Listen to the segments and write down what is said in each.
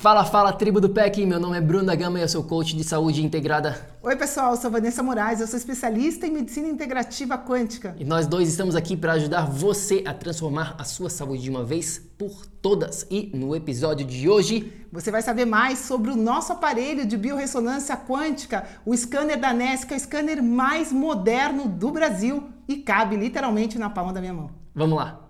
Fala, fala, tribo do PEC, meu nome é Bruno da Gama e eu sou coach de saúde integrada. Oi pessoal, eu sou Vanessa Moraes, eu sou especialista em medicina integrativa quântica. E nós dois estamos aqui para ajudar você a transformar a sua saúde de uma vez por todas. E no episódio de hoje, você vai saber mais sobre o nosso aparelho de biorressonância quântica, o scanner da NES, que é o scanner mais moderno do Brasil e cabe literalmente na palma da minha mão. Vamos lá.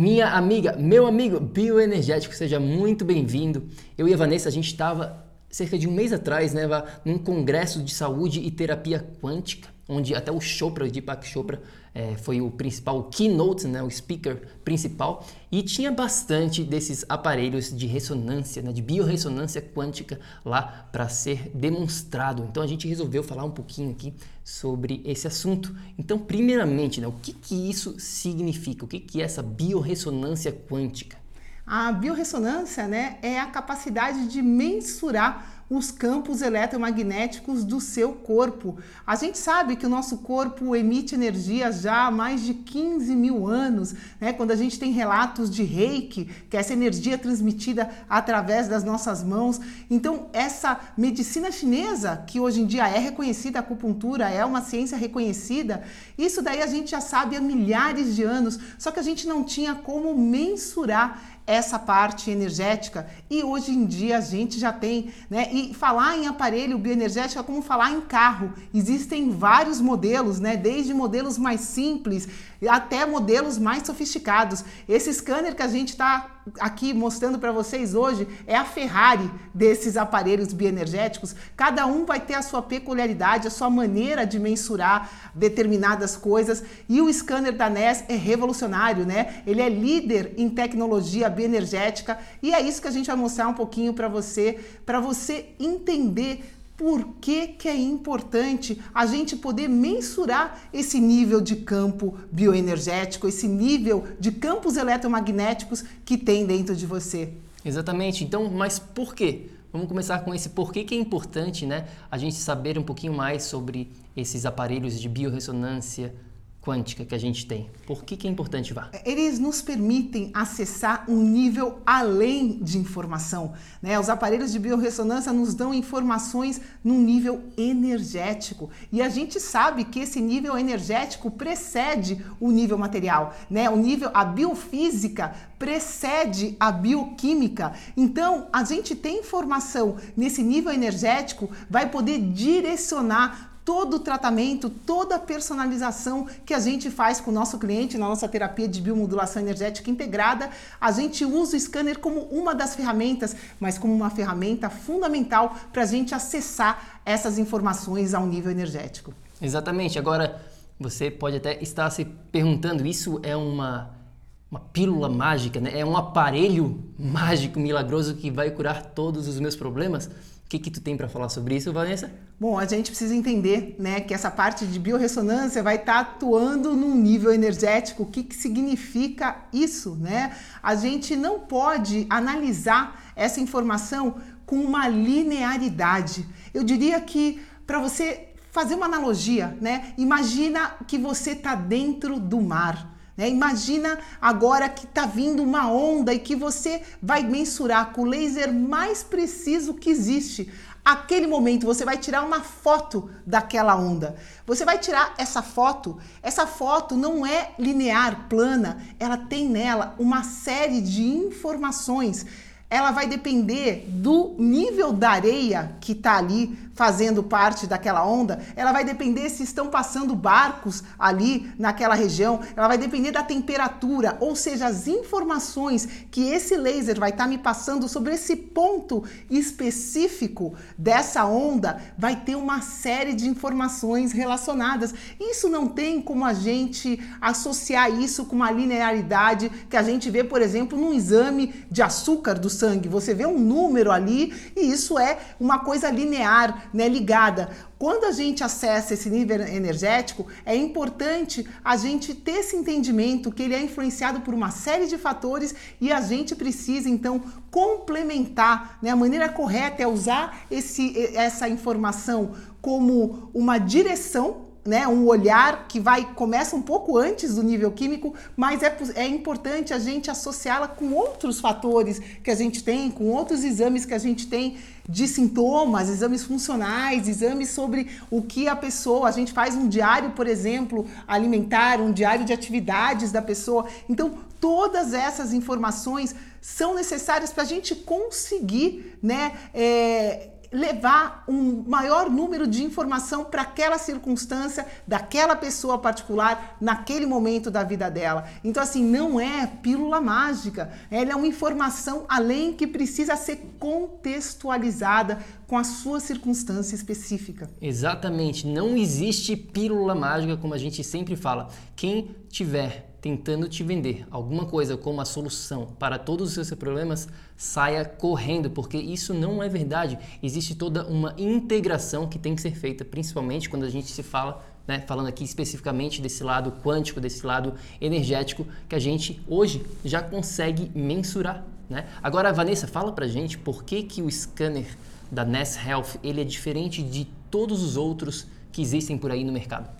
Minha amiga, meu amigo bioenergético, seja muito bem-vindo. Eu e a Vanessa, a gente estava cerca de um mês atrás, né, num congresso de saúde e terapia quântica, onde até o Chopra, o Deepak Chopra, é, foi o principal, o keynote, né, o speaker principal, e tinha bastante desses aparelhos de ressonância, né, de biorressonância quântica lá para ser demonstrado. Então a gente resolveu falar um pouquinho aqui sobre esse assunto. Então, primeiramente, né, o que, que isso significa? O que, que é essa biorressonância quântica? A biorressonância né, é a capacidade de mensurar os campos eletromagnéticos do seu corpo. A gente sabe que o nosso corpo emite energia já há mais de 15 mil anos, né? Quando a gente tem relatos de reiki, que é essa energia transmitida através das nossas mãos. Então, essa medicina chinesa, que hoje em dia é reconhecida, a acupuntura é uma ciência reconhecida, isso daí a gente já sabe há milhares de anos, só que a gente não tinha como mensurar essa parte energética e hoje em dia a gente já tem, né? E falar em aparelho bioenergético é como falar em carro. Existem vários modelos, né? Desde modelos mais simples até modelos mais sofisticados. Esse scanner que a gente está aqui mostrando para vocês hoje é a Ferrari desses aparelhos bioenergéticos. Cada um vai ter a sua peculiaridade, a sua maneira de mensurar determinadas coisas. E o scanner da NES é revolucionário, né? Ele é líder em tecnologia bioenergética e é isso que a gente vai mostrar um pouquinho para você, para você entender por que, que é importante a gente poder mensurar esse nível de campo bioenergético, esse nível de campos eletromagnéticos que tem dentro de você. Exatamente. Então, mas por quê? Vamos começar com esse porquê que é importante, né? A gente saber um pouquinho mais sobre esses aparelhos de biorressonância, quântica que a gente tem. Por que, que é importante, Vá? Eles nos permitem acessar um nível além de informação. Né? Os aparelhos de biorressonância nos dão informações num nível energético. E a gente sabe que esse nível energético precede o nível material. Né? O nível, a biofísica precede a bioquímica. Então, a gente tem informação nesse nível energético, vai poder direcionar todo o tratamento, toda a personalização que a gente faz com o nosso cliente na nossa terapia de biomodulação energética integrada, a gente usa o scanner como uma das ferramentas, mas como uma ferramenta fundamental para a gente acessar essas informações a um nível energético. Exatamente. Agora, você pode até estar se perguntando: isso é uma, uma pílula mágica, né? é um aparelho mágico, milagroso que vai curar todos os meus problemas? Que, que tu tem para falar sobre isso, Vanessa? Bom, a gente precisa entender né, que essa parte de biorressonância vai estar tá atuando num nível energético. O que, que significa isso? Né? A gente não pode analisar essa informação com uma linearidade. Eu diria que para você fazer uma analogia, né? Imagina que você está dentro do mar. Né? Imagina agora que está vindo uma onda e que você vai mensurar com o laser mais preciso que existe. Aquele momento você vai tirar uma foto daquela onda. Você vai tirar essa foto. Essa foto não é linear, plana, ela tem nela uma série de informações ela vai depender do nível da areia que está ali fazendo parte daquela onda, ela vai depender se estão passando barcos ali naquela região, ela vai depender da temperatura, ou seja, as informações que esse laser vai estar tá me passando sobre esse ponto específico dessa onda, vai ter uma série de informações relacionadas. Isso não tem como a gente associar isso com uma linearidade que a gente vê, por exemplo, num exame de açúcar do sangue. Você vê um número ali e isso é uma coisa linear né, ligada. Quando a gente acessa esse nível energético, é importante a gente ter esse entendimento que ele é influenciado por uma série de fatores e a gente precisa então complementar. Né? A maneira correta é usar esse, essa informação como uma direção né, um olhar que vai começa um pouco antes do nível químico, mas é, é importante a gente associá-la com outros fatores que a gente tem, com outros exames que a gente tem de sintomas, exames funcionais, exames sobre o que a pessoa, a gente faz um diário, por exemplo, alimentar, um diário de atividades da pessoa. Então, todas essas informações são necessárias para a gente conseguir, né, é, levar um maior número de informação para aquela circunstância daquela pessoa particular naquele momento da vida dela. Então assim, não é pílula mágica, ela é uma informação além que precisa ser contextualizada com a sua circunstância específica. Exatamente, não existe pílula mágica como a gente sempre fala. Quem tiver tentando te vender alguma coisa como a solução para todos os seus problemas, saia correndo, porque isso não é verdade. Existe toda uma integração que tem que ser feita, principalmente quando a gente se fala, né, falando aqui especificamente desse lado quântico, desse lado energético, que a gente hoje já consegue mensurar. Né? Agora, Vanessa, fala pra gente por que, que o scanner da Ness Health ele é diferente de todos os outros que existem por aí no mercado.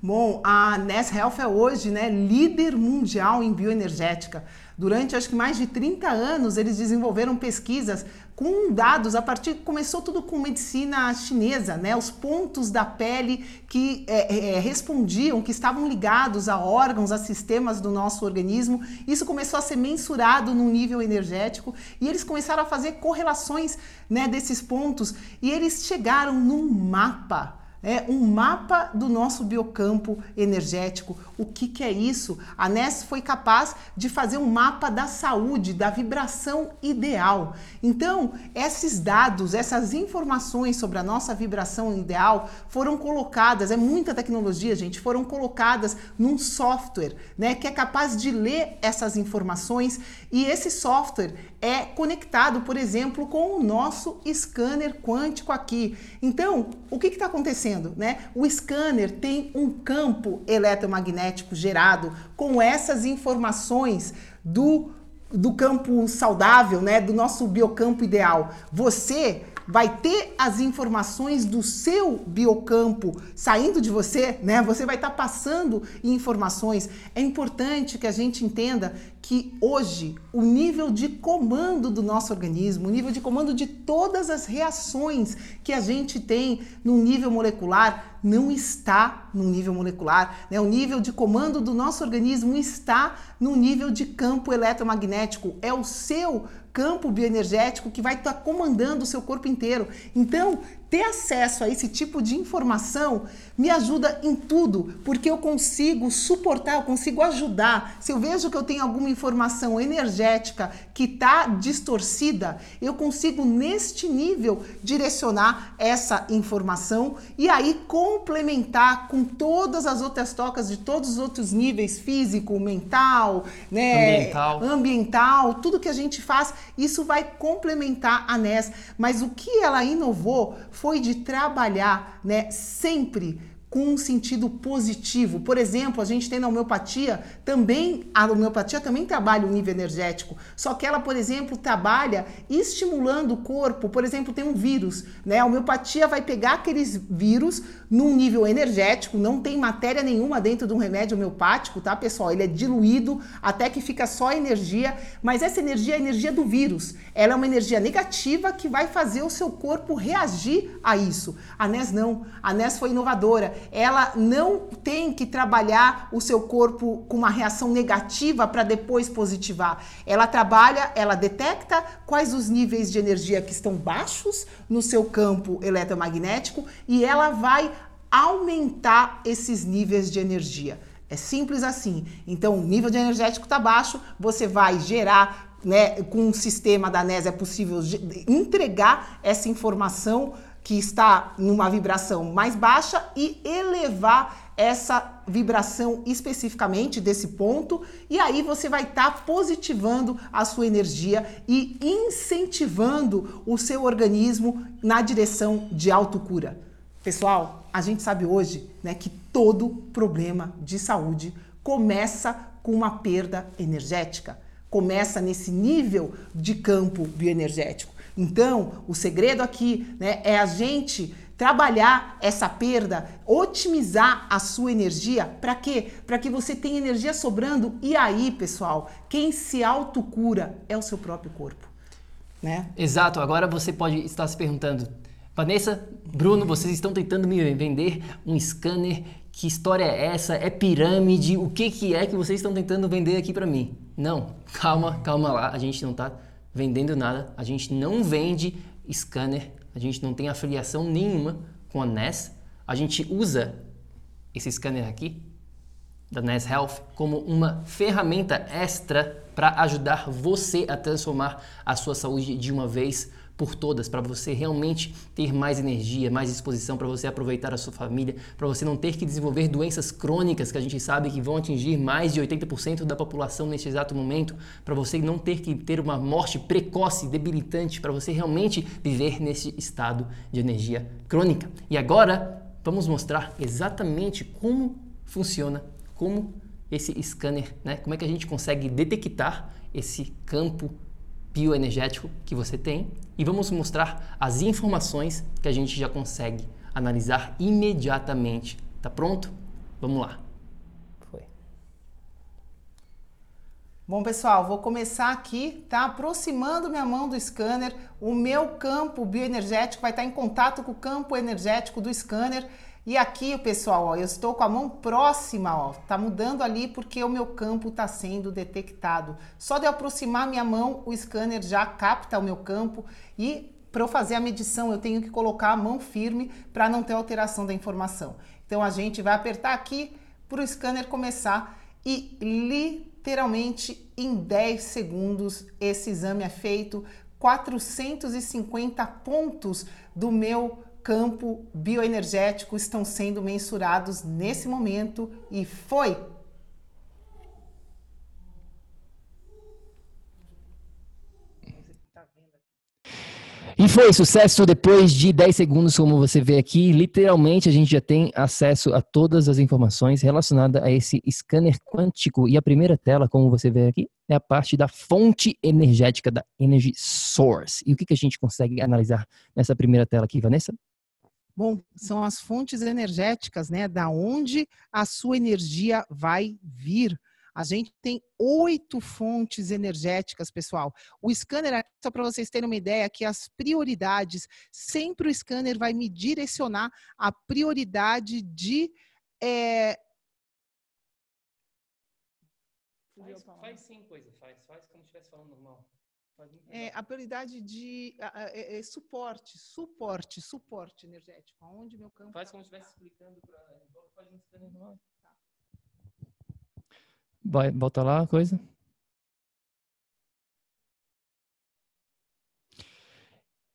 Bom, a Ness Health é hoje né, líder mundial em bioenergética. Durante acho que mais de 30 anos, eles desenvolveram pesquisas com dados a partir começou tudo com medicina chinesa, né? Os pontos da pele que é, é, é, respondiam, que estavam ligados a órgãos, a sistemas do nosso organismo. Isso começou a ser mensurado no nível energético e eles começaram a fazer correlações, né, desses pontos e eles chegaram num mapa é um mapa do nosso biocampo energético. O que, que é isso? A NES foi capaz de fazer um mapa da saúde, da vibração ideal. Então, esses dados, essas informações sobre a nossa vibração ideal foram colocadas, é muita tecnologia, gente, foram colocadas num software, né, que é capaz de ler essas informações e esse software é conectado, por exemplo, com o nosso scanner quântico aqui. Então, o que está acontecendo? Né? O scanner tem um campo eletromagnético gerado com essas informações do, do campo saudável, né? do nosso biocampo ideal. Você vai ter as informações do seu biocampo saindo de você, né? Você vai estar tá passando informações. É importante que a gente entenda que hoje o nível de comando do nosso organismo, o nível de comando de todas as reações que a gente tem no nível molecular não está no nível molecular, né? O nível de comando do nosso organismo está no nível de campo eletromagnético. É o seu campo bioenergético que vai estar tá comandando o seu corpo inteiro. Então, ter acesso a esse tipo de informação me ajuda em tudo, porque eu consigo suportar, eu consigo ajudar. Se eu vejo que eu tenho alguma informação energética que está distorcida, eu consigo neste nível direcionar essa informação e aí complementar com todas as outras tocas de todos os outros níveis físico, mental, né, ambiental, ambiental tudo que a gente faz, isso vai complementar a NES. Mas o que ela inovou foi de trabalhar, né, sempre com um sentido positivo. Por exemplo, a gente tem na homeopatia também, a homeopatia também trabalha o nível energético, só que ela, por exemplo, trabalha estimulando o corpo. Por exemplo, tem um vírus, né? A homeopatia vai pegar aqueles vírus num nível energético, não tem matéria nenhuma dentro de um remédio homeopático, tá, pessoal? Ele é diluído até que fica só energia, mas essa energia é a energia do vírus. Ela é uma energia negativa que vai fazer o seu corpo reagir a isso. A NES não. A NES foi inovadora ela não tem que trabalhar o seu corpo com uma reação negativa para depois positivar. Ela trabalha, ela detecta quais os níveis de energia que estão baixos no seu campo eletromagnético e ela vai aumentar esses níveis de energia. É simples assim. Então, o nível de energético está baixo, você vai gerar, né, com o sistema da NES é possível entregar essa informação que está numa vibração mais baixa e elevar essa vibração especificamente desse ponto, e aí você vai estar tá positivando a sua energia e incentivando o seu organismo na direção de autocura. Pessoal, a gente sabe hoje né, que todo problema de saúde começa com uma perda energética, começa nesse nível de campo bioenergético. Então, o segredo aqui né, é a gente trabalhar essa perda, otimizar a sua energia, para quê? Para que você tenha energia sobrando. E aí, pessoal, quem se autocura é o seu próprio corpo. Né? Exato. Agora você pode estar se perguntando, Vanessa, Bruno, vocês estão tentando me vender um scanner. Que história é essa? É pirâmide? O que, que é que vocês estão tentando vender aqui para mim? Não, calma, calma lá. A gente não está vendendo nada, a gente não vende scanner, a gente não tem afiliação nenhuma com a NES. A gente usa esse scanner aqui da NES Health como uma ferramenta extra para ajudar você a transformar a sua saúde de uma vez por todas, para você realmente ter mais energia, mais disposição, para você aproveitar a sua família, para você não ter que desenvolver doenças crônicas que a gente sabe que vão atingir mais de 80% da população neste exato momento, para você não ter que ter uma morte precoce, debilitante, para você realmente viver nesse estado de energia crônica. E agora vamos mostrar exatamente como funciona, como esse scanner, né? Como é que a gente consegue detectar esse campo bioenergético que você tem e vamos mostrar as informações que a gente já consegue analisar imediatamente. Tá pronto? Vamos lá. Foi. Bom, pessoal, vou começar aqui, tá? Aproximando minha mão do scanner, o meu campo bioenergético vai estar em contato com o campo energético do scanner e aqui, pessoal, ó, eu estou com a mão próxima, ó, tá mudando ali porque o meu campo está sendo detectado. Só de aproximar minha mão, o scanner já capta o meu campo e para eu fazer a medição, eu tenho que colocar a mão firme para não ter alteração da informação. Então a gente vai apertar aqui para o scanner começar e literalmente em 10 segundos esse exame é feito. 450 pontos do meu campo bioenergético estão sendo mensurados nesse momento e foi E foi sucesso depois de 10 segundos, como você vê aqui. Literalmente, a gente já tem acesso a todas as informações relacionadas a esse scanner quântico. E a primeira tela, como você vê aqui, é a parte da fonte energética da Energy Source. E o que, que a gente consegue analisar nessa primeira tela aqui, Vanessa? Bom, são as fontes energéticas, né? Da onde a sua energia vai vir. A gente tem oito fontes energéticas, pessoal. O scanner, só para vocês terem uma ideia, que as prioridades, sempre o scanner vai me direcionar a prioridade de. É... Faz, faz sim, coisa, faz. Faz como se estivesse falando normal. É, a prioridade de é, é, suporte, suporte, suporte energético. Aonde meu campo. Faz como se estivesse explicando para. Faz um scanner normal. Vai, volta lá a coisa.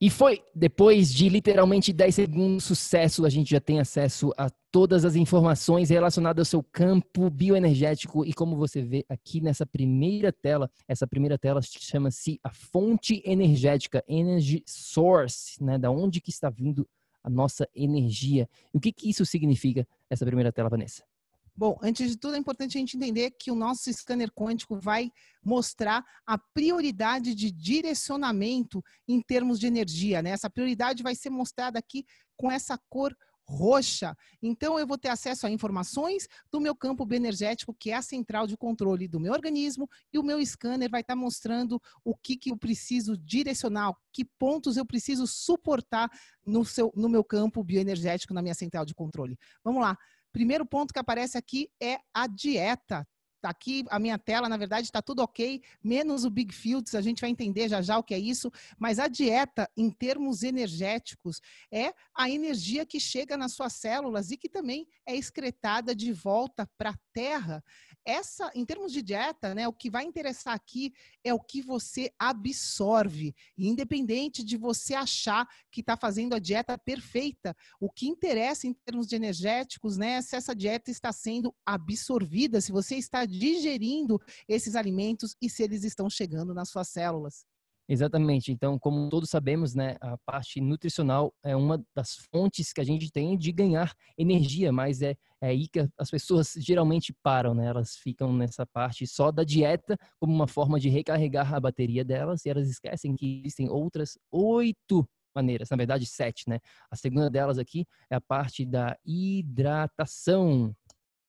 E foi depois de literalmente 10 segundos sucesso, a gente já tem acesso a todas as informações relacionadas ao seu campo bioenergético e como você vê aqui nessa primeira tela, essa primeira tela chama-se a fonte energética, energy source, né, da onde que está vindo a nossa energia. E o que, que isso significa, essa primeira tela, Vanessa? Bom, antes de tudo, é importante a gente entender que o nosso scanner quântico vai mostrar a prioridade de direcionamento em termos de energia. Né? Essa prioridade vai ser mostrada aqui com essa cor roxa. Então, eu vou ter acesso a informações do meu campo bioenergético, que é a central de controle do meu organismo, e o meu scanner vai estar mostrando o que, que eu preciso direcionar, que pontos eu preciso suportar no, seu, no meu campo bioenergético, na minha central de controle. Vamos lá. Primeiro ponto que aparece aqui é a dieta. Tá aqui a minha tela, na verdade, está tudo ok, menos o Big Fields, a gente vai entender já já o que é isso, mas a dieta, em termos energéticos, é a energia que chega nas suas células e que também é excretada de volta para terra. Essa, em termos de dieta, né, o que vai interessar aqui é o que você absorve, independente de você achar que está fazendo a dieta perfeita. O que interessa em termos de energéticos, né, é se essa dieta está sendo absorvida, se você está digerindo esses alimentos e se eles estão chegando nas suas células. Exatamente. Então, como todos sabemos, né, a parte nutricional é uma das fontes que a gente tem de ganhar energia, mas é, é aí que as pessoas geralmente param, né? Elas ficam nessa parte só da dieta como uma forma de recarregar a bateria delas e elas esquecem que existem outras oito maneiras, na verdade sete, né? A segunda delas aqui é a parte da hidratação.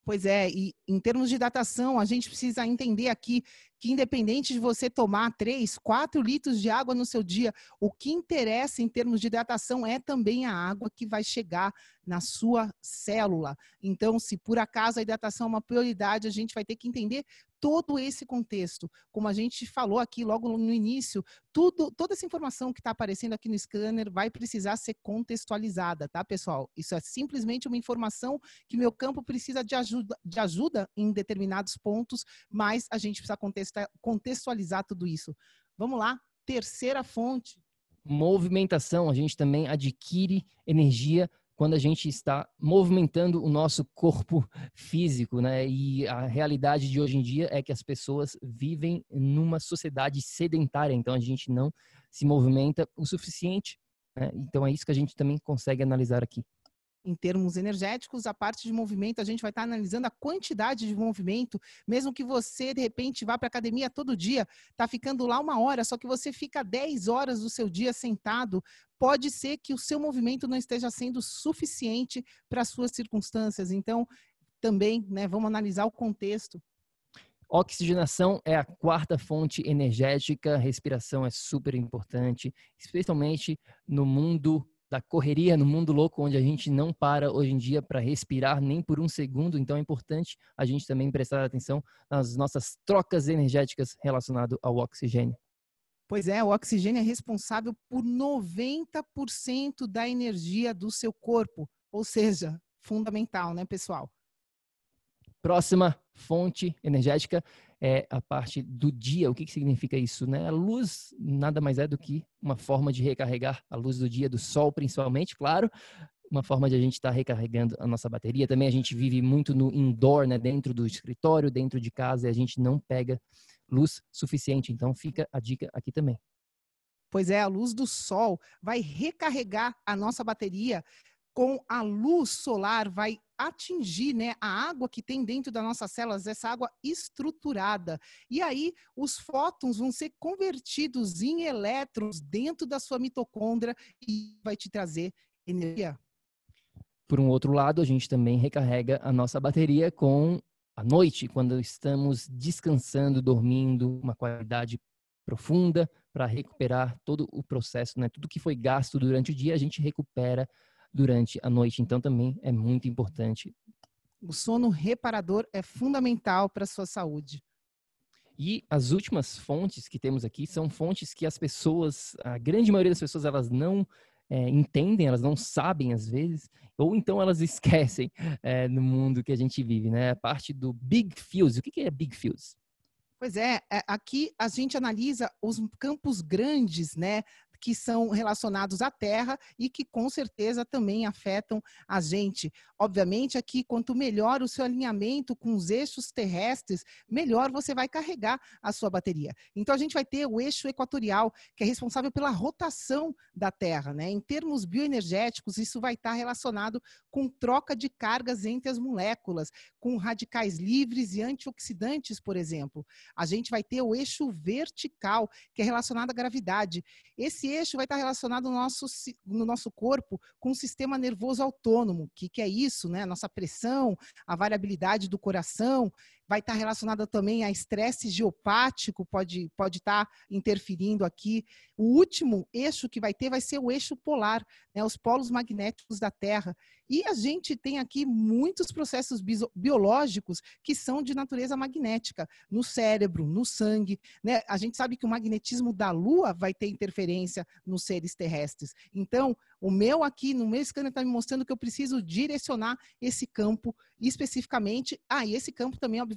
Pois é, e em termos de datação, a gente precisa entender aqui que independente de você tomar 3, 4 litros de água no seu dia, o que interessa em termos de hidratação é também a água que vai chegar na sua célula. Então, se por acaso a hidratação é uma prioridade, a gente vai ter que entender todo esse contexto. Como a gente falou aqui logo no início, tudo, toda essa informação que está aparecendo aqui no scanner vai precisar ser contextualizada, tá, pessoal? Isso é simplesmente uma informação que meu campo precisa de ajuda, de ajuda em determinados pontos, mas a gente precisa contextualizar tudo isso. Vamos lá, terceira fonte. Movimentação, a gente também adquire energia quando a gente está movimentando o nosso corpo físico, né? E a realidade de hoje em dia é que as pessoas vivem numa sociedade sedentária, então a gente não se movimenta o suficiente. Né? Então é isso que a gente também consegue analisar aqui em termos energéticos, a parte de movimento, a gente vai estar analisando a quantidade de movimento, mesmo que você, de repente, vá para a academia todo dia, está ficando lá uma hora, só que você fica 10 horas do seu dia sentado, pode ser que o seu movimento não esteja sendo suficiente para as suas circunstâncias. Então, também, né, vamos analisar o contexto. Oxigenação é a quarta fonte energética, respiração é super importante, especialmente no mundo da correria no mundo louco, onde a gente não para hoje em dia para respirar nem por um segundo. Então é importante a gente também prestar atenção nas nossas trocas energéticas relacionado ao oxigênio. Pois é, o oxigênio é responsável por 90% da energia do seu corpo, ou seja, fundamental, né, pessoal? Próxima fonte energética é a parte do dia. O que, que significa isso? Né? A luz nada mais é do que uma forma de recarregar a luz do dia, do sol principalmente, claro, uma forma de a gente estar tá recarregando a nossa bateria. Também a gente vive muito no indoor, né? dentro do escritório, dentro de casa, e a gente não pega luz suficiente. Então fica a dica aqui também. Pois é, a luz do sol vai recarregar a nossa bateria com a luz solar, vai atingir né, a água que tem dentro das nossas células, essa água estruturada. E aí, os fótons vão ser convertidos em elétrons dentro da sua mitocôndria e vai te trazer energia. Por um outro lado, a gente também recarrega a nossa bateria com a noite, quando estamos descansando, dormindo, uma qualidade profunda para recuperar todo o processo, né? Tudo que foi gasto durante o dia, a gente recupera durante a noite. Então, também é muito importante. O sono reparador é fundamental para a sua saúde. E as últimas fontes que temos aqui são fontes que as pessoas, a grande maioria das pessoas, elas não é, entendem, elas não sabem às vezes, ou então elas esquecem é, no mundo que a gente vive, né? A parte do Big Fuse. O que é Big Fuse? Pois é, é aqui a gente analisa os campos grandes, né, que são relacionados à Terra e que com certeza também afetam a gente. Obviamente, aqui, quanto melhor o seu alinhamento com os eixos terrestres, melhor você vai carregar a sua bateria. Então, a gente vai ter o eixo equatorial, que é responsável pela rotação da Terra. Né? Em termos bioenergéticos, isso vai estar relacionado com troca de cargas entre as moléculas, com radicais livres e antioxidantes, por exemplo. A gente vai ter o eixo vertical, que é relacionado à gravidade. Esse eixo vai estar relacionado no nosso, no nosso corpo com o sistema nervoso autônomo. O que, que é isso? Né? Nossa pressão, a variabilidade do coração, vai estar relacionada também a estresse geopático, pode, pode estar interferindo aqui. O último eixo que vai ter vai ser o eixo polar, né, os polos magnéticos da Terra. E a gente tem aqui muitos processos biológicos que são de natureza magnética, no cérebro, no sangue. Né? A gente sabe que o magnetismo da Lua vai ter interferência nos seres terrestres. Então, o meu aqui, no meu scanner, está me mostrando que eu preciso direcionar esse campo especificamente. Ah, e esse campo também, obviamente,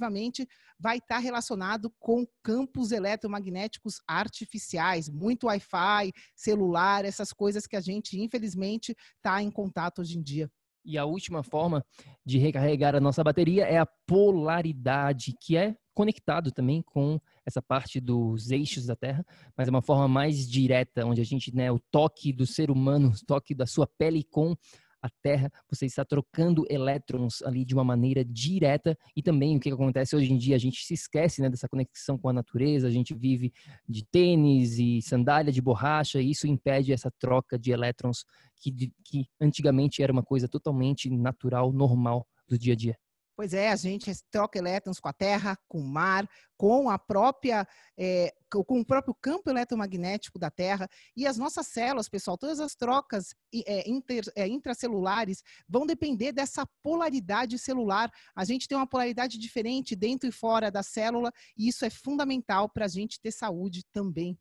vai estar tá relacionado com campos eletromagnéticos artificiais, muito Wi-Fi, celular, essas coisas que a gente, infelizmente, está em contato hoje em dia. E a última forma de recarregar a nossa bateria é a polaridade, que é conectado também com essa parte dos eixos da Terra, mas é uma forma mais direta, onde a gente, né, o toque do ser humano, o toque da sua pele com a Terra, você está trocando elétrons ali de uma maneira direta e também o que acontece hoje em dia, a gente se esquece né, dessa conexão com a natureza, a gente vive de tênis e sandália de borracha e isso impede essa troca de elétrons que, que antigamente era uma coisa totalmente natural, normal do dia a dia. Pois é, a gente troca elétrons com a Terra, com o mar, com a própria, é, com o próprio campo eletromagnético da Terra e as nossas células, pessoal, todas as trocas é, inter, é, intracelulares vão depender dessa polaridade celular. A gente tem uma polaridade diferente dentro e fora da célula e isso é fundamental para a gente ter saúde também.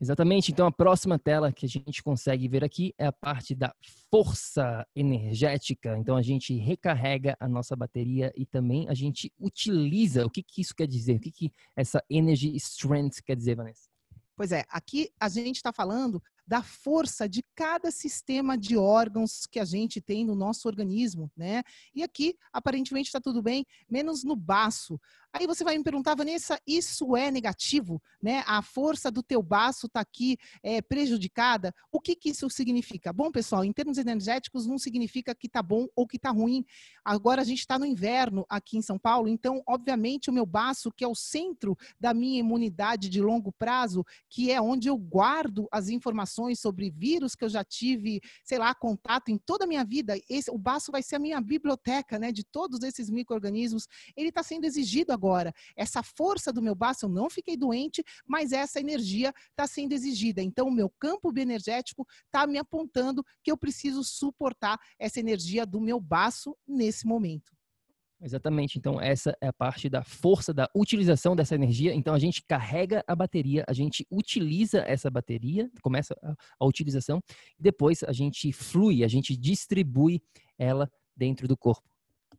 Exatamente. Então, a próxima tela que a gente consegue ver aqui é a parte da força energética. Então, a gente recarrega a nossa bateria e também a gente utiliza. O que, que isso quer dizer? O que, que essa energy strength quer dizer, Vanessa? Pois é, aqui a gente está falando da força de cada sistema de órgãos que a gente tem no nosso organismo, né? E aqui, aparentemente, está tudo bem, menos no baço. Aí você vai me perguntar, Vanessa, isso é negativo, né? A força do teu baço está aqui é, prejudicada. O que, que isso significa? Bom, pessoal, em termos energéticos, não significa que está bom ou que está ruim. Agora a gente está no inverno aqui em São Paulo, então, obviamente, o meu baço, que é o centro da minha imunidade de longo prazo, que é onde eu guardo as informações sobre vírus que eu já tive, sei lá, contato em toda a minha vida, esse, o baço vai ser a minha biblioteca, né? De todos esses micro-organismos. Ele está sendo exigido agora. Essa força do meu baço, eu não fiquei doente, mas essa energia está sendo exigida. Então, o meu campo bioenergético está me apontando que eu preciso suportar essa energia do meu baço nesse momento. Exatamente. Então, essa é a parte da força da utilização dessa energia. Então, a gente carrega a bateria, a gente utiliza essa bateria, começa a, a utilização, e depois a gente flui, a gente distribui ela dentro do corpo.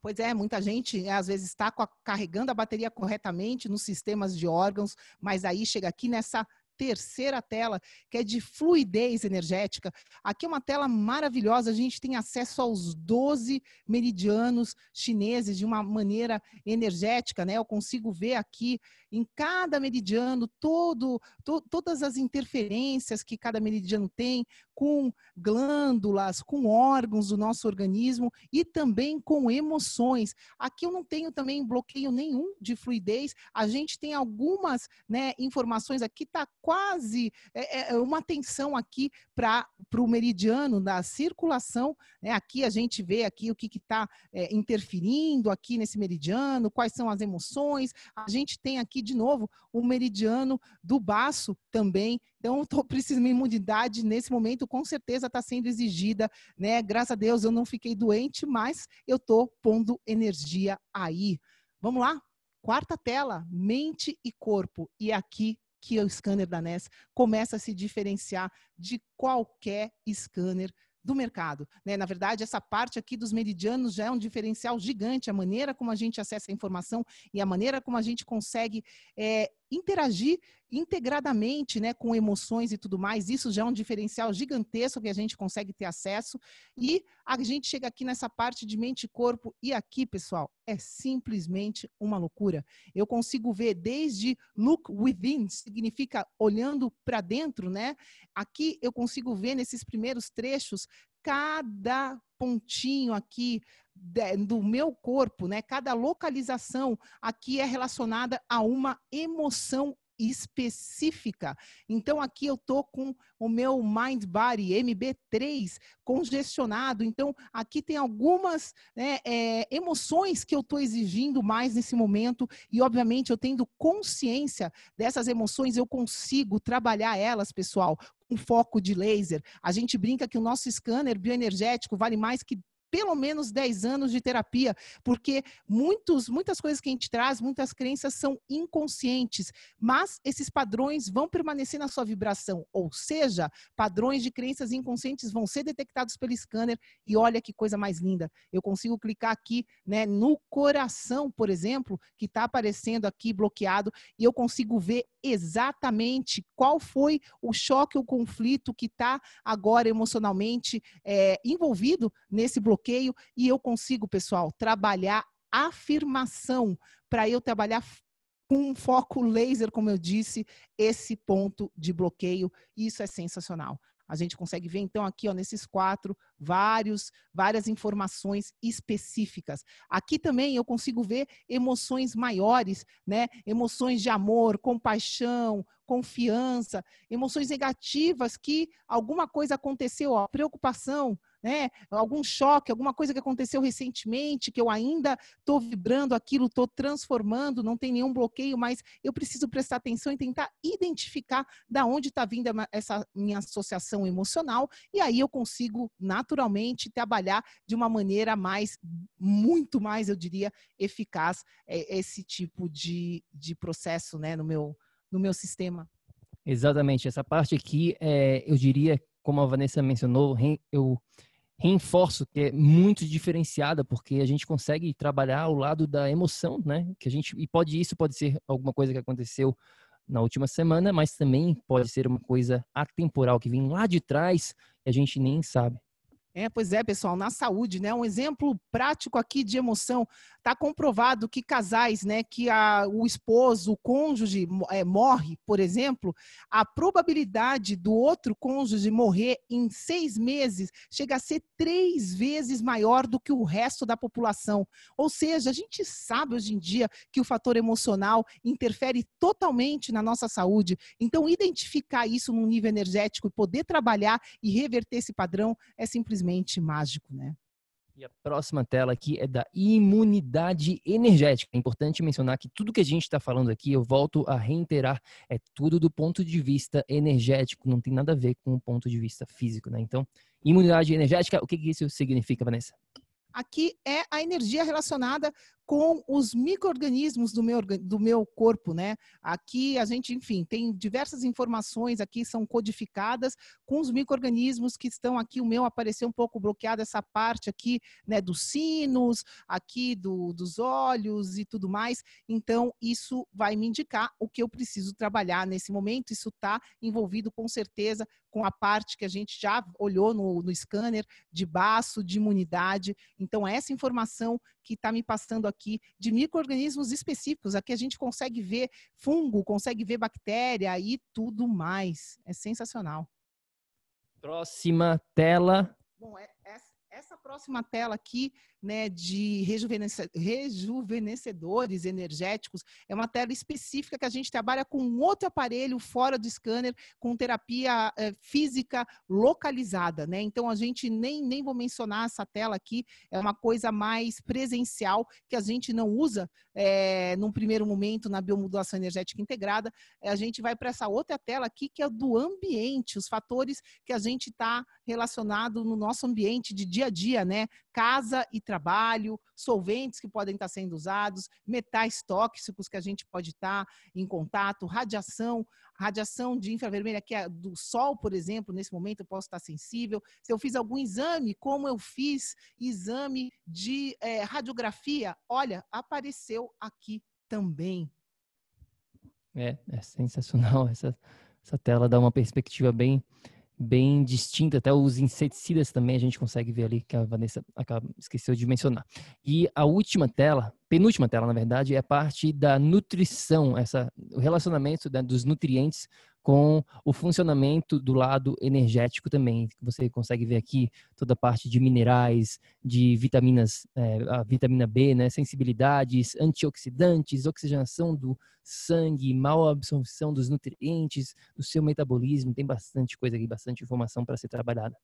Pois é, muita gente né, às vezes está carregando a bateria corretamente nos sistemas de órgãos, mas aí chega aqui nessa terceira tela, que é de fluidez energética. Aqui é uma tela maravilhosa, a gente tem acesso aos 12 meridianos chineses de uma maneira energética, né? Eu consigo ver aqui em cada meridiano todo, to, todas as interferências que cada meridiano tem com glândulas, com órgãos do nosso organismo e também com emoções. Aqui eu não tenho também bloqueio nenhum de fluidez. A gente tem algumas né, informações aqui, está quase é, é, uma atenção aqui para o meridiano da circulação. Né? Aqui a gente vê aqui o que está é, interferindo aqui nesse meridiano, quais são as emoções. A gente tem aqui de novo o meridiano do baço também. Então, precisando de imunidade nesse momento, com certeza está sendo exigida, né? Graças a Deus eu não fiquei doente, mas eu estou pondo energia aí. Vamos lá? Quarta tela, mente e corpo. E é aqui que o scanner da NES começa a se diferenciar de qualquer scanner do mercado. Né? Na verdade, essa parte aqui dos meridianos já é um diferencial gigante, a maneira como a gente acessa a informação e a maneira como a gente consegue é, interagir integradamente né, com emoções e tudo mais. Isso já é um diferencial gigantesco que a gente consegue ter acesso. E a gente chega aqui nessa parte de mente e corpo, e aqui, pessoal, é simplesmente uma loucura. Eu consigo ver desde look within, significa olhando para dentro, né? Aqui eu consigo ver nesses primeiros trechos cada pontinho aqui do meu corpo, né? Cada localização aqui é relacionada a uma emoção específica. Então aqui eu tô com o meu Mind Body MB3 congestionado. Então aqui tem algumas né, é, emoções que eu estou exigindo mais nesse momento e obviamente eu tendo consciência dessas emoções eu consigo trabalhar elas, pessoal, com foco de laser. A gente brinca que o nosso scanner bioenergético vale mais que pelo menos 10 anos de terapia, porque muitos, muitas coisas que a gente traz, muitas crenças são inconscientes, mas esses padrões vão permanecer na sua vibração, ou seja, padrões de crenças inconscientes vão ser detectados pelo scanner e olha que coisa mais linda. Eu consigo clicar aqui né, no coração, por exemplo, que está aparecendo aqui bloqueado, e eu consigo ver exatamente qual foi o choque ou conflito que está agora emocionalmente é, envolvido nesse bloqueio e eu consigo, pessoal, trabalhar afirmação para eu trabalhar com um foco laser, como eu disse, esse ponto de bloqueio. Isso é sensacional. A gente consegue ver, então, aqui, ó, nesses quatro, vários, várias informações específicas. Aqui também eu consigo ver emoções maiores, né? Emoções de amor, compaixão, confiança, emoções negativas que alguma coisa aconteceu, ó, preocupação, né? Algum choque, alguma coisa que aconteceu recentemente, que eu ainda estou vibrando aquilo, estou transformando, não tem nenhum bloqueio, mas eu preciso prestar atenção e tentar identificar da onde está vindo essa minha associação emocional, e aí eu consigo naturalmente trabalhar de uma maneira mais, muito mais, eu diria, eficaz é, esse tipo de, de processo né, no, meu, no meu sistema. Exatamente, essa parte aqui, é, eu diria, como a Vanessa mencionou, eu reforço que é muito diferenciada porque a gente consegue trabalhar ao lado da emoção, né? Que a gente e pode isso pode ser alguma coisa que aconteceu na última semana, mas também pode ser uma coisa atemporal que vem lá de trás e a gente nem sabe. É, pois é, pessoal, na saúde, né? Um exemplo prático aqui de emoção. Está comprovado que casais, né, que a, o esposo, o cônjuge é, morre, por exemplo, a probabilidade do outro cônjuge morrer em seis meses chega a ser três vezes maior do que o resto da população. Ou seja, a gente sabe hoje em dia que o fator emocional interfere totalmente na nossa saúde. Então, identificar isso no nível energético e poder trabalhar e reverter esse padrão é simplesmente simplesmente mágico, né? E a próxima tela aqui é da imunidade energética. É importante mencionar que tudo que a gente está falando aqui, eu volto a reiterar, é tudo do ponto de vista energético, não tem nada a ver com o ponto de vista físico, né? Então, imunidade energética, o que, que isso significa, Vanessa? Aqui é a energia relacionada com os micro-organismos do meu, do meu corpo, né? Aqui a gente, enfim, tem diversas informações aqui, são codificadas com os micro-organismos que estão aqui. O meu apareceu um pouco bloqueado, essa parte aqui, né, dos sinos, aqui do, dos olhos e tudo mais. Então, isso vai me indicar o que eu preciso trabalhar nesse momento. Isso está envolvido com certeza com a parte que a gente já olhou no, no scanner de baço, de imunidade. Então, essa informação que está me passando aqui de micro-organismos específicos. Aqui a gente consegue ver fungo, consegue ver bactéria e tudo mais. É sensacional. Próxima tela. Bom, é, essa próxima tela aqui né, de rejuvenescedores energéticos. É uma tela específica que a gente trabalha com outro aparelho fora do scanner, com terapia é, física localizada. Né? Então, a gente nem, nem vou mencionar essa tela aqui, é uma coisa mais presencial que a gente não usa é, num primeiro momento na biomodulação energética integrada. A gente vai para essa outra tela aqui, que é do ambiente, os fatores que a gente está relacionado no nosso ambiente de dia a dia, né? Casa e trabalho, solventes que podem estar sendo usados, metais tóxicos que a gente pode estar em contato, radiação, radiação de infravermelha que é do sol, por exemplo, nesse momento eu posso estar sensível. Se eu fiz algum exame, como eu fiz exame de é, radiografia, olha, apareceu aqui também. É, é sensacional essa, essa tela, dá uma perspectiva bem, bem distinta. Até os inseticidas também a gente consegue ver ali, que a Vanessa acaba, esqueceu de mencionar. E a última tela, penúltima tela, na verdade, é a parte da nutrição, essa, o relacionamento né, dos nutrientes com o funcionamento do lado energético também. Você consegue ver aqui toda a parte de minerais, de vitaminas, é, a vitamina B, né, sensibilidades, antioxidantes, oxigenação do sangue, mal absorção dos nutrientes, do seu metabolismo. Tem bastante coisa aqui, bastante informação para ser trabalhada.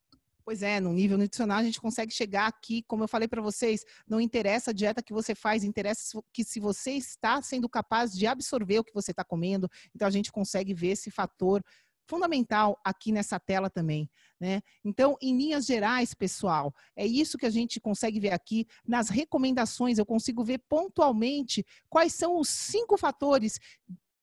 Pois é, no nível nutricional a gente consegue chegar aqui, como eu falei para vocês, não interessa a dieta que você faz, interessa que se você está sendo capaz de absorver o que você está comendo, então a gente consegue ver esse fator fundamental aqui nessa tela também, né? Então, em linhas gerais, pessoal, é isso que a gente consegue ver aqui nas recomendações. Eu consigo ver pontualmente quais são os cinco fatores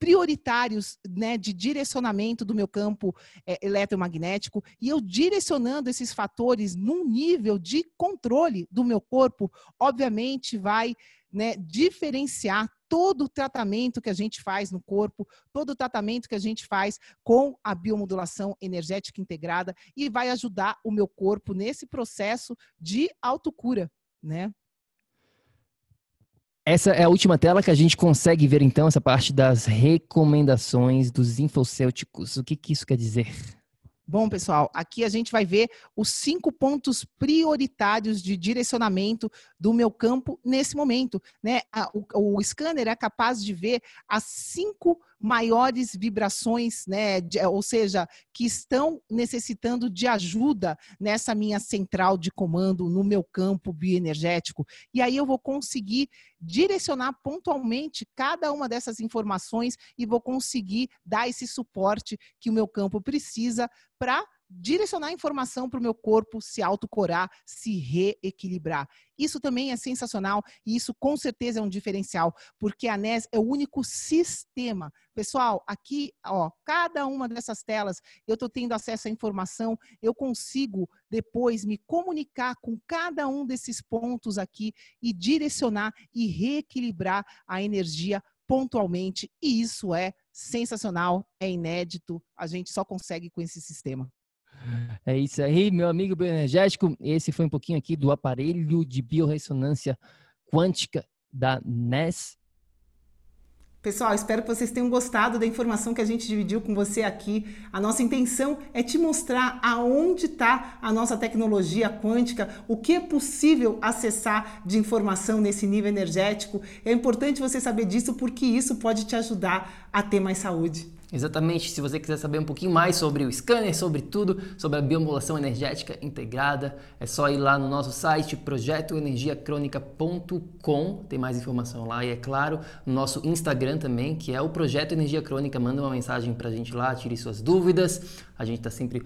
prioritários né, de direcionamento do meu campo é, eletromagnético e eu direcionando esses fatores num nível de controle do meu corpo, obviamente vai né, diferenciar todo o tratamento que a gente faz no corpo, todo o tratamento que a gente faz com a biomodulação energética integrada e vai ajudar o meu corpo nesse processo de autocura, né? Essa é a última tela que a gente consegue ver, então, essa parte das recomendações dos infocêuticos. O que, que isso quer dizer? Bom, pessoal, aqui a gente vai ver os cinco pontos prioritários de direcionamento do meu campo nesse momento. Né? O, o scanner é capaz de ver as cinco maiores vibrações, né? De, ou seja, que estão necessitando de ajuda nessa minha central de comando, no meu campo bioenergético. E aí eu vou conseguir direcionar pontualmente cada uma dessas informações e vou conseguir dar esse suporte que o meu campo precisa para direcionar a informação para o meu corpo se autocorar, se reequilibrar. Isso também é sensacional e isso com certeza é um diferencial, porque a NES é o único sistema. Pessoal, aqui, ó, cada uma dessas telas, eu estou tendo acesso à informação, eu consigo depois me comunicar com cada um desses pontos aqui e direcionar e reequilibrar a energia pontualmente, e isso é sensacional, é inédito, a gente só consegue com esse sistema. É isso aí, meu amigo bioenergético. Esse foi um pouquinho aqui do aparelho de biorressonância quântica da NES. Pessoal, espero que vocês tenham gostado da informação que a gente dividiu com você aqui. A nossa intenção é te mostrar aonde está a nossa tecnologia quântica, o que é possível acessar de informação nesse nível energético. É importante você saber disso porque isso pode te ajudar a ter mais saúde. Exatamente, se você quiser saber um pouquinho mais sobre o scanner, sobre tudo, sobre a biomodulação energética integrada, é só ir lá no nosso site projetoenergiacronica.com, tem mais informação lá e é claro, no nosso Instagram também, que é o Projeto Energia Crônica, manda uma mensagem pra gente lá, tire suas dúvidas, a gente está sempre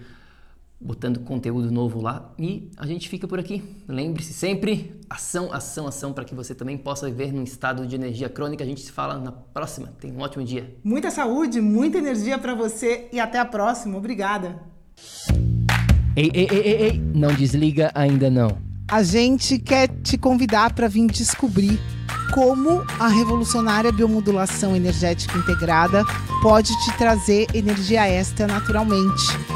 botando conteúdo novo lá e a gente fica por aqui. Lembre-se sempre, ação, ação, ação para que você também possa viver num estado de energia crônica. A gente se fala na próxima. Tenha um ótimo dia. Muita saúde, muita energia para você e até a próxima. Obrigada. Ei, ei, ei, ei, ei, não desliga ainda não. A gente quer te convidar para vir descobrir como a revolucionária biomodulação energética integrada pode te trazer energia extra naturalmente